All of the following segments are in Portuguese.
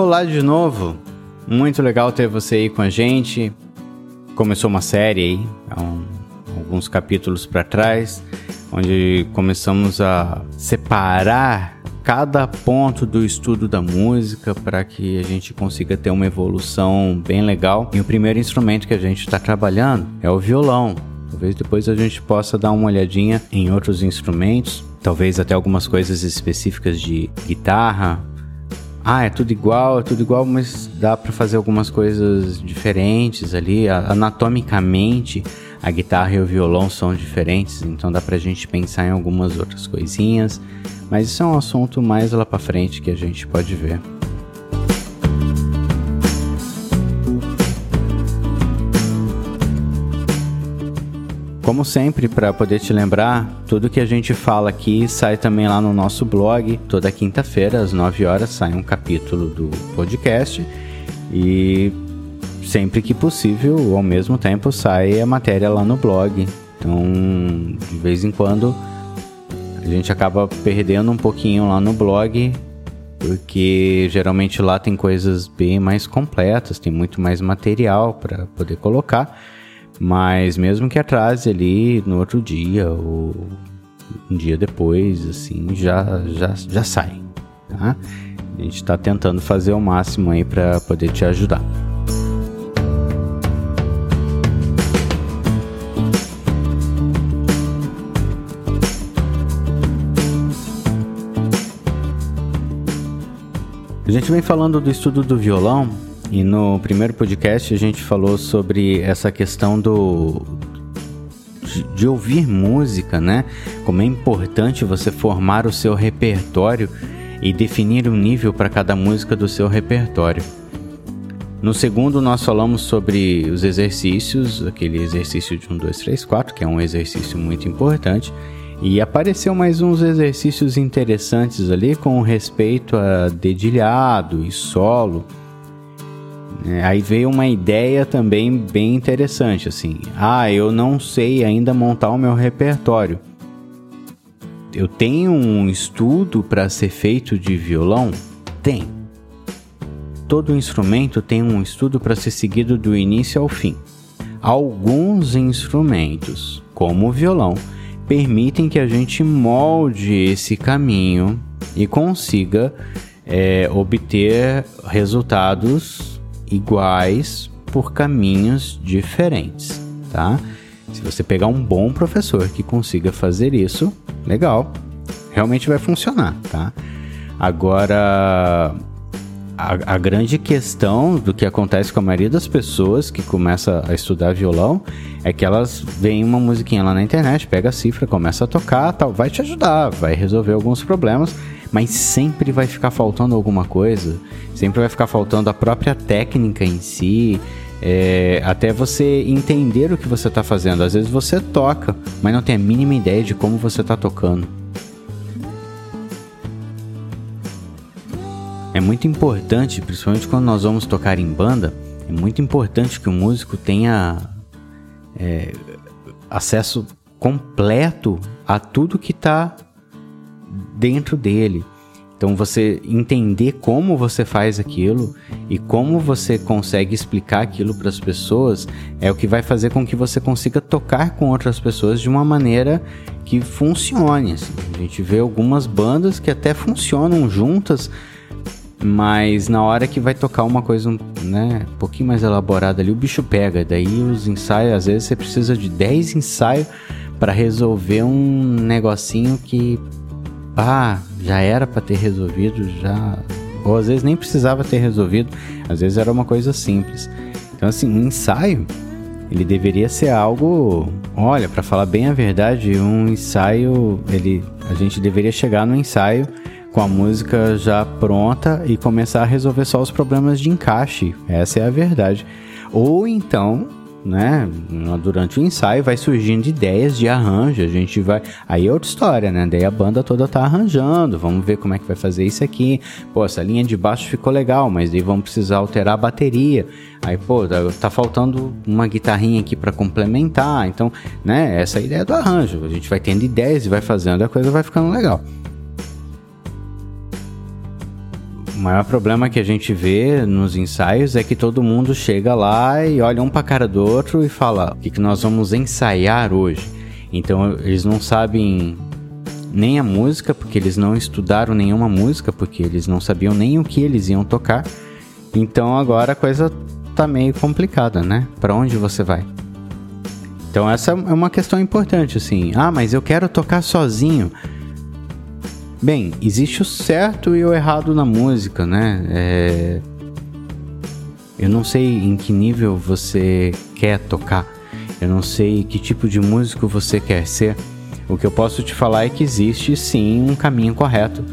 Olá de novo. Muito legal ter você aí com a gente. Começou uma série aí, há um, alguns capítulos para trás, onde começamos a separar cada ponto do estudo da música para que a gente consiga ter uma evolução bem legal. E o primeiro instrumento que a gente está trabalhando é o violão. Talvez depois a gente possa dar uma olhadinha em outros instrumentos, talvez até algumas coisas específicas de guitarra, ah, é tudo igual, é tudo igual, mas dá para fazer algumas coisas diferentes ali. Anatomicamente, a guitarra e o violão são diferentes, então dá pra gente pensar em algumas outras coisinhas. Mas isso é um assunto mais lá para frente que a gente pode ver. Como sempre, para poder te lembrar, tudo que a gente fala aqui sai também lá no nosso blog. Toda quinta-feira, às 9 horas, sai um capítulo do podcast. E sempre que possível, ao mesmo tempo, sai a matéria lá no blog. Então, de vez em quando, a gente acaba perdendo um pouquinho lá no blog, porque geralmente lá tem coisas bem mais completas, tem muito mais material para poder colocar. Mas mesmo que atrase ali no outro dia ou um dia depois, assim, já, já, já sai, tá? A gente está tentando fazer o máximo aí para poder te ajudar. A gente vem falando do estudo do violão e no primeiro podcast a gente falou sobre essa questão do de, ouvir música, né? Como é importante você formar o seu repertório e definir um nível para cada música do seu repertório. No segundo, nós falamos sobre os exercícios, aquele exercício de 1, 2, 3, 4, que é um exercício muito importante. E apareceu mais uns exercícios interessantes ali com respeito a dedilhado e solo. É, aí veio uma ideia também bem interessante, assim. Ah, eu não sei ainda montar o meu repertório. Eu tenho um estudo para ser feito de violão? Tem. Todo instrumento tem um estudo para ser seguido do início ao fim. Alguns instrumentos, como o violão, permitem que a gente molde esse caminho e consiga é, obter resultados iguais por caminhos diferentes, tá? Se você pegar um bom professor que consiga fazer isso, legal, realmente vai funcionar, tá? Agora, a, a, grande questão do que acontece com a maioria das pessoas que começa a estudar violão é que elas veem uma musiquinha lá na internet, pega a cifra, começa a tocar, tal, vai te ajudar, vai resolver alguns problemas mas sempre vai ficar faltando alguma coisa, sempre vai ficar faltando a própria técnica em si, é, até você entender o que você está fazendo. Às vezes você toca, mas não tem a mínima ideia de como você está tocando. É muito importante, principalmente quando nós vamos tocar em banda, é muito importante que o músico tenha é, acesso completo a tudo que está dentro dele. Então você entender como você faz aquilo e como você consegue explicar aquilo para as pessoas é o que vai fazer com que você consiga tocar com outras pessoas de uma maneira que funcione. Assim. A gente vê algumas bandas que até funcionam juntas, mas na hora que vai tocar uma coisa né, um pouquinho mais elaborada ali, o bicho pega. Daí os ensaios, às vezes você precisa de 10 ensaios para resolver um negocinho que ah, já era para ter resolvido, já ou às vezes nem precisava ter resolvido, às vezes era uma coisa simples. Então assim, um ensaio ele deveria ser algo, olha, para falar bem a verdade, um ensaio, ele a gente deveria chegar no ensaio com a música já pronta e começar a resolver só os problemas de encaixe. Essa é a verdade. Ou então né? Durante o ensaio vai surgindo ideias de arranjo, a gente vai. Aí é outra história, né? Daí a banda toda tá arranjando, vamos ver como é que vai fazer isso aqui. Pô, essa linha de baixo ficou legal, mas daí vamos precisar alterar a bateria. Aí, pô, tá, tá faltando uma guitarrinha aqui para complementar. Então, né? Essa é a ideia do arranjo. A gente vai tendo ideias e vai fazendo, a coisa vai ficando legal. Maior problema que a gente vê nos ensaios é que todo mundo chega lá e olha um para cara do outro e fala: o que, que nós vamos ensaiar hoje? Então eles não sabem nem a música, porque eles não estudaram nenhuma música, porque eles não sabiam nem o que eles iam tocar. Então agora a coisa tá meio complicada, né? Para onde você vai? Então essa é uma questão importante assim. Ah, mas eu quero tocar sozinho. Bem, existe o certo e o errado na música, né? É... Eu não sei em que nível você quer tocar. Eu não sei que tipo de músico você quer ser. O que eu posso te falar é que existe sim um caminho correto.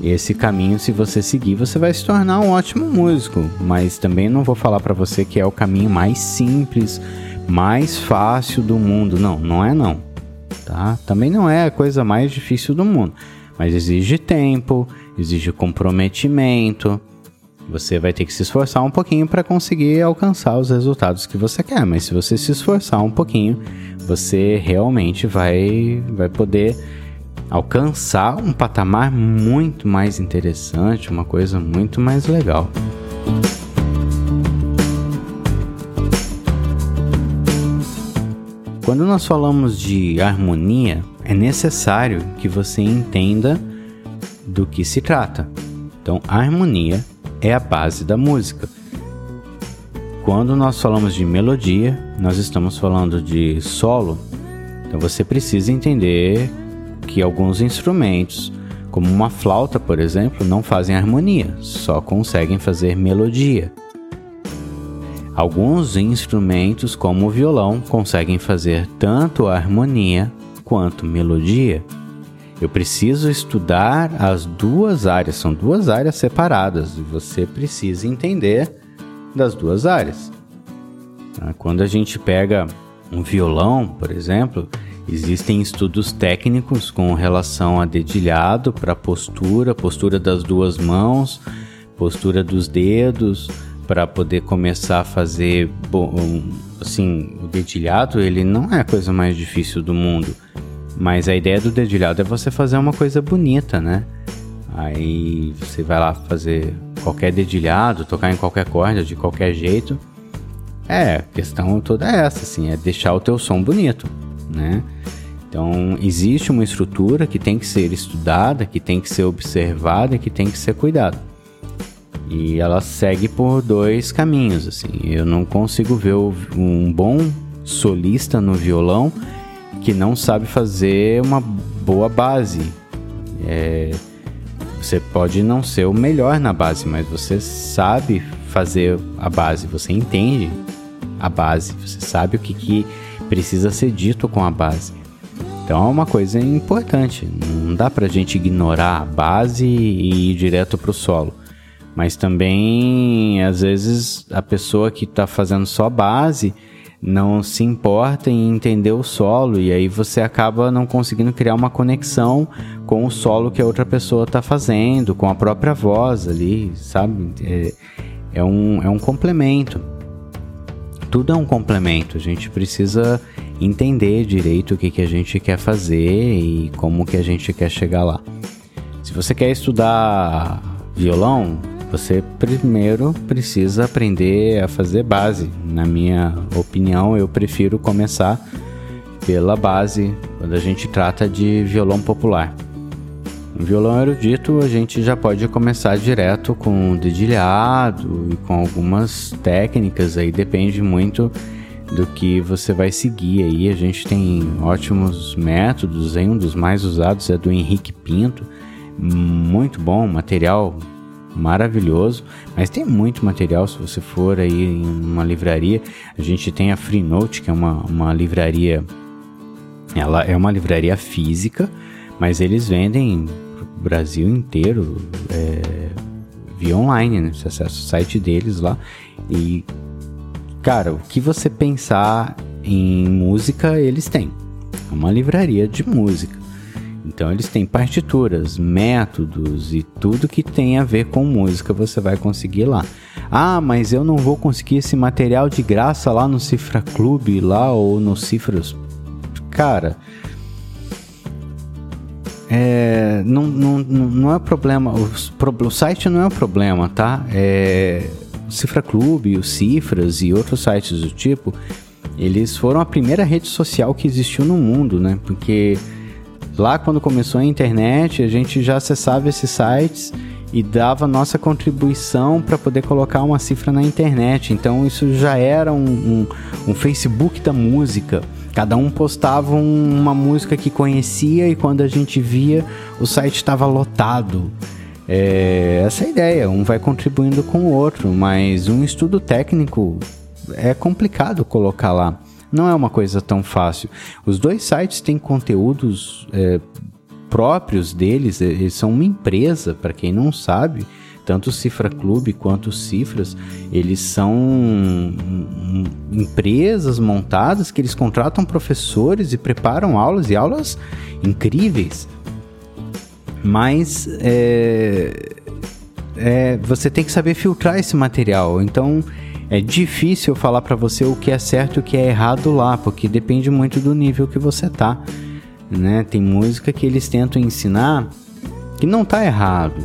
Esse caminho, se você seguir, você vai se tornar um ótimo músico. Mas também não vou falar para você que é o caminho mais simples, mais fácil do mundo. Não, não é não. Tá? Também não é a coisa mais difícil do mundo mas exige tempo, exige comprometimento. Você vai ter que se esforçar um pouquinho para conseguir alcançar os resultados que você quer, mas se você se esforçar um pouquinho, você realmente vai vai poder alcançar um patamar muito mais interessante, uma coisa muito mais legal. Quando nós falamos de harmonia, é necessário que você entenda do que se trata. Então, a harmonia é a base da música. Quando nós falamos de melodia, nós estamos falando de solo. Então, você precisa entender que alguns instrumentos, como uma flauta, por exemplo, não fazem harmonia, só conseguem fazer melodia. Alguns instrumentos, como o violão, conseguem fazer tanto a harmonia quanto melodia, eu preciso estudar as duas áreas, são duas áreas separadas e você precisa entender das duas áreas. Ah, quando a gente pega um violão, por exemplo, existem estudos técnicos com relação a dedilhado para postura, postura das duas mãos, postura dos dedos, para poder começar a fazer assim, o dedilhado, ele não é a coisa mais difícil do mundo. Mas a ideia do dedilhado é você fazer uma coisa bonita, né? Aí você vai lá fazer qualquer dedilhado, tocar em qualquer corda, de qualquer jeito. É, a questão toda é essa, assim, é deixar o teu som bonito, né? Então, existe uma estrutura que tem que ser estudada, que tem que ser observada, que tem que ser cuidada. E ela segue por dois caminhos, assim. Eu não consigo ver um bom solista no violão que não sabe fazer uma boa base. É, você pode não ser o melhor na base, mas você sabe fazer a base, você entende a base, você sabe o que, que precisa ser dito com a base. Então é uma coisa importante. Não dá pra gente ignorar a base e ir direto pro solo. Mas também, às vezes, a pessoa que está fazendo só base não se importa em entender o solo e aí você acaba não conseguindo criar uma conexão com o solo que a outra pessoa está fazendo, com a própria voz ali, sabe? É, é, um, é um complemento. Tudo é um complemento. A gente precisa entender direito o que, que a gente quer fazer e como que a gente quer chegar lá. Se você quer estudar violão, você primeiro precisa aprender a fazer base. Na minha opinião, eu prefiro começar pela base quando a gente trata de violão popular. No violão erudito, a gente já pode começar direto com dedilhado e com algumas técnicas aí, depende muito do que você vai seguir aí. A gente tem ótimos métodos, aí um dos mais usados é do Henrique Pinto, muito bom, material maravilhoso, mas tem muito material se você for aí em uma livraria. A gente tem a Freenote, que é uma, uma livraria, ela é uma livraria física, mas eles vendem o Brasil inteiro é, via online, né? Você acessa o site deles lá e, cara, o que você pensar em música, eles têm. É uma livraria de música. Então eles têm partituras, métodos e tudo que tem a ver com música você vai conseguir lá. Ah, mas eu não vou conseguir esse material de graça lá no Cifra Clube lá ou no Cifras. Cara, é, não, não, não é problema, o, o site não é o problema, tá? É, o Cifra Clube, o Cifras e outros sites do tipo, eles foram a primeira rede social que existiu no mundo, né? Porque lá quando começou a internet, a gente já acessava esses sites e dava nossa contribuição para poder colocar uma cifra na internet. Então isso já era um, um, um Facebook da música. Cada um postava um, uma música que conhecia e quando a gente via, o site estava lotado. É, essa é a ideia, um vai contribuindo com o outro, mas um estudo técnico é complicado colocar lá. Não é uma coisa tão fácil. Os dois sites têm conteúdos é, próprios deles, eles são uma empresa, para quem não sabe, tanto o Cifra Clube quanto o Cifras, eles são empresas montadas que eles contratam professores e preparam aulas e aulas incríveis. Mas é, é, você tem que saber filtrar esse material. Então é difícil falar para você o que é certo e o que é errado lá, porque depende muito do nível que você tá. Né? Tem música que eles tentam ensinar que não tá errado,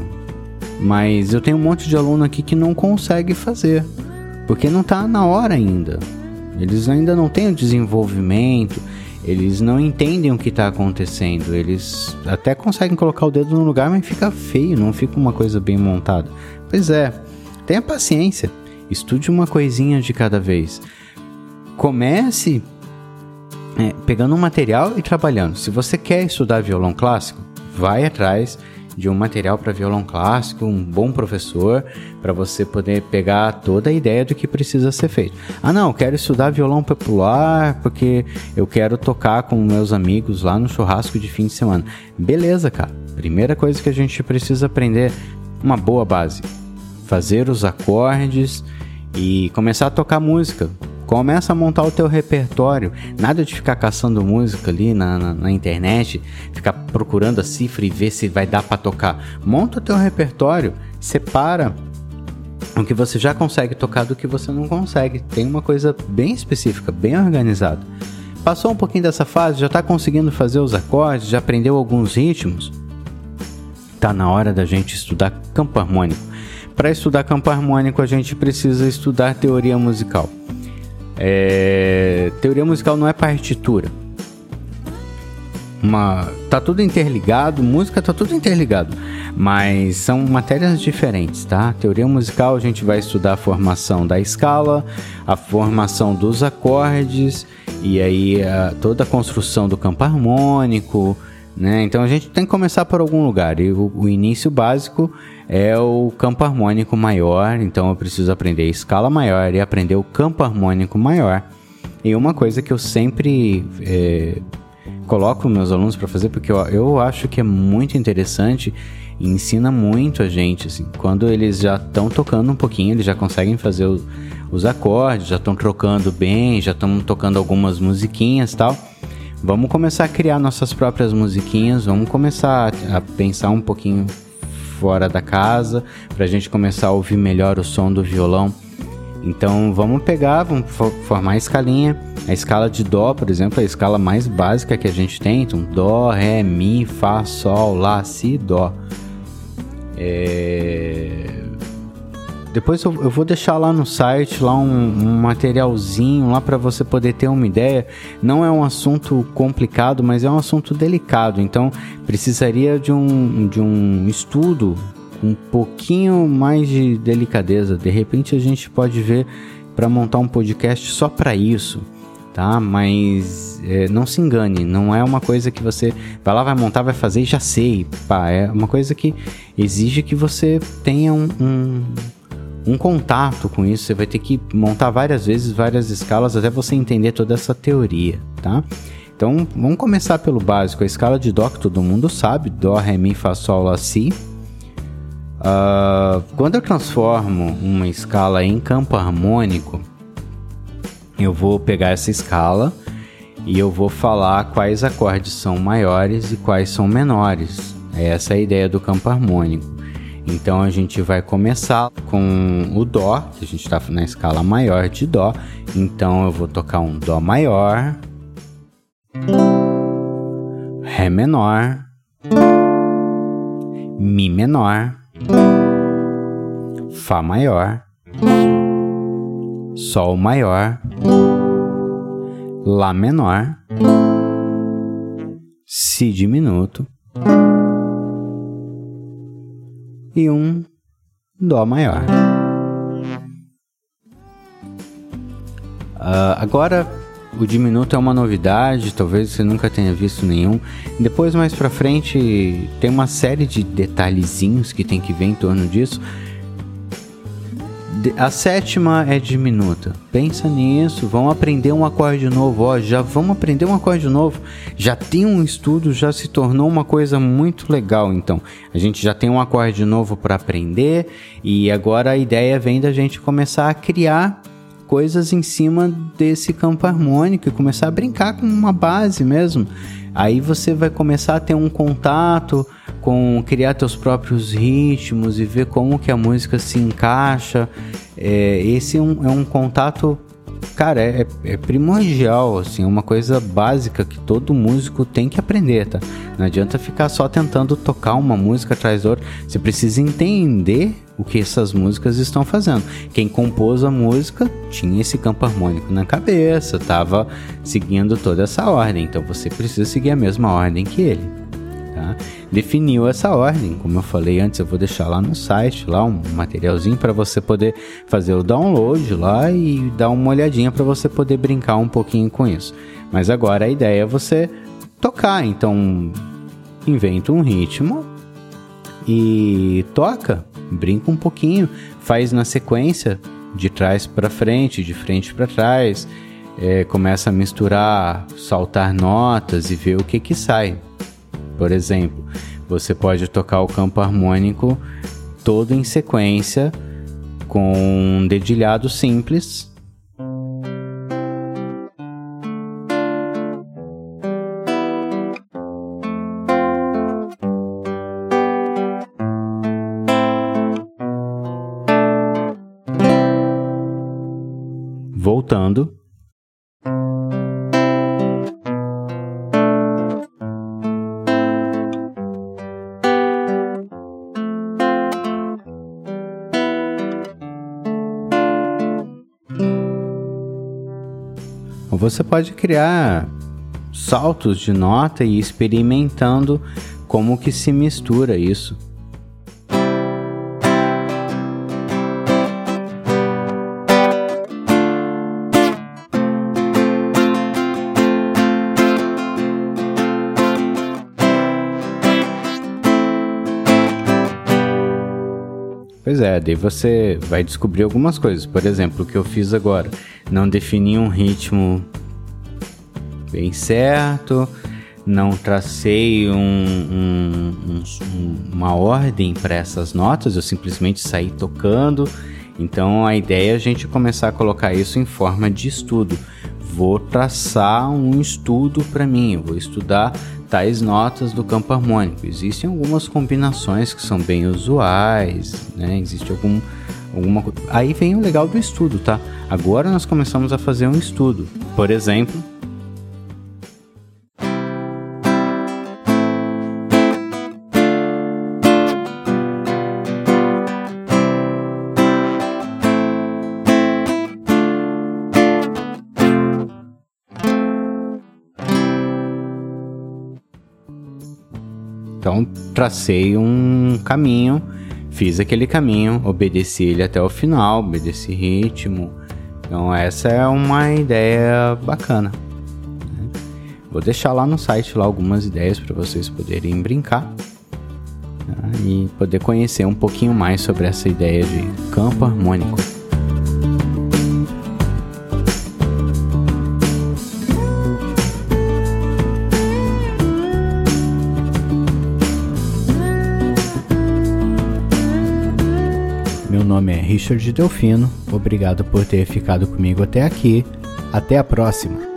mas eu tenho um monte de aluno aqui que não consegue fazer, porque não está na hora ainda. Eles ainda não têm o desenvolvimento, eles não entendem o que está acontecendo. Eles até conseguem colocar o dedo no lugar, mas fica feio, não fica uma coisa bem montada. Pois é, tenha paciência, estude uma coisinha de cada vez. Comece é, pegando um material e trabalhando. Se você quer estudar violão clássico, vai atrás de um material para violão clássico, um bom professor, para você poder pegar toda a ideia do que precisa ser feito. Ah, não, quero estudar violão popular porque eu quero tocar com meus amigos lá no churrasco de fim de semana. Beleza, cara. Primeira coisa que a gente precisa aprender, uma boa base. Fazer os acordes e começar a tocar música. Começa a montar o teu repertório. Nada de ficar caçando música ali na, na, na internet, ficar procurando a cifra e ver se vai dar para tocar. Monta o teu repertório, separa o que você já consegue tocar do que você não consegue. Tem uma coisa bem específica, bem organizada. Passou um pouquinho dessa fase, já está conseguindo fazer os acordes, já aprendeu alguns ritmos? Tá na hora da gente estudar campo harmônico. Para estudar campo harmônico, a gente precisa estudar teoria musical. É, teoria musical não é partitura. Uma, tá tudo interligado, música tá tudo interligado, mas são matérias diferentes, tá? Teoria musical a gente vai estudar a formação da escala, a formação dos acordes e aí a, toda a construção do campo harmônico, né? Então a gente tem que começar por algum lugar e o, o início básico é o campo harmônico maior, então eu preciso aprender a escala maior e aprender o campo harmônico maior. E uma coisa que eu sempre é, coloco meus alunos para fazer, porque eu, eu acho que é muito interessante e ensina muito a gente. Assim, quando eles já estão tocando um pouquinho, eles já conseguem fazer o, os acordes, já estão trocando bem, já estão tocando algumas musiquinhas tal. Vamos começar a criar nossas próprias musiquinhas, vamos começar a, pensar um pouquinho fora da casa, para a gente começar a ouvir melhor o som do violão. Então vamos pegar, vamos formar a escalinha. A escala de Dó, por exemplo, é a escala mais básica que a gente tem. Então, Dó, Ré, Mi, Fá, Sol, Lá, Si, Dó. É... Depois eu, eu, vou deixar lá no site lá um, um materialzinho lá para você poder ter uma ideia. Não é um assunto complicado, mas é um assunto delicado. Então precisaria de um, de um estudo com um pouquinho mais de delicadeza. De repente a gente pode ver para montar um podcast só para isso tá? Mas é, não se engane, não é uma coisa que você vai lá, vai montar, vai fazer e já sei. Pá, é uma coisa que exige que você tenha um, um, um contato com isso. Você vai ter que montar várias vezes, várias escalas, até você entender toda essa teoria, tá? Então, vamos começar pelo básico. A escala de Dó que todo mundo sabe: Dó, Ré, Mi, Fá, Sol, Lá, Si. Uh, quando eu transformo uma escala em campo harmônico, eu vou pegar essa escala e eu vou falar quais acordes são maiores e quais são menores. Essa é a ideia do campo harmônico. Então a gente vai começar com o Dó, que a gente está na escala maior de Dó. Então eu vou tocar um Dó maior, Ré menor, Mi menor, Fá maior, Sol maior, Lá menor, Si diminuto e um Dó maior. Uh, agora o diminuto é uma novidade, talvez você nunca tenha visto nenhum. Depois, mais pra frente, tem uma série de detalhezinhos que tem que ver em torno disso. A sétima é diminuta. Pensa nisso, vamos aprender um acorde novo. Ó, já vamos aprender um acorde novo. Já tem um estudo, já se tornou uma coisa muito legal. Então, a gente já tem um acorde novo para aprender e agora a ideia vem da gente começar a criar coisas em cima desse campo harmônico e começar a brincar com uma base mesmo. Aí você vai começar a ter um contato com criar teus próprios ritmos e ver como que a música se encaixa. É, esse é um, é um contato cara, é, é, primordial, assim, uma coisa básica que todo músico tem que aprender, tá? Não adianta ficar só tentando tocar uma música atrás da outra. Você precisa entender o que essas músicas estão fazendo. Quem compôs a música tinha esse campo harmônico na cabeça, estava seguindo toda essa ordem, então você precisa seguir a mesma ordem que ele. Tá? Definiu essa ordem, como eu falei antes, eu vou deixar lá no site, lá um materialzinho para você poder fazer o download lá e dar uma olhadinha para você poder brincar um pouquinho com isso. Mas agora a ideia é você tocar, então inventa um ritmo e toca, brinca um pouquinho, faz na sequência de trás para frente, de frente para trás, é, começa a misturar, saltar notas e ver o que que sai. Por exemplo, você pode tocar o campo harmônico todo em sequência com um dedilhado simples. Voltando Você pode criar saltos de nota e experimentando como que se mistura isso. Pois é, daí você vai descobrir algumas coisas. Por exemplo, o que eu fiz agora. Não defini um ritmo bem certo, não tracei um, um, um, uma ordem para essas notas, eu simplesmente saí tocando. Então a ideia é a gente começar a colocar isso em forma de estudo. Vou traçar um estudo para mim, vou estudar tais notas do campo harmônico. Existem algumas combinações que são bem usuais, né? Existe algum alguma Aí vem o legal do estudo, tá? Agora nós começamos a fazer um estudo. Por exemplo, Então tracei um caminho, fiz aquele caminho, obedeci ele até o final, obedeci ritmo. Então essa é uma ideia bacana. Né? Vou deixar lá no site lá algumas ideias para vocês poderem brincar tá? e poder conhecer um pouquinho mais sobre essa ideia de campo harmônico. Nome é Richard Delfino. Obrigado por ter ficado comigo até aqui. Até a próxima!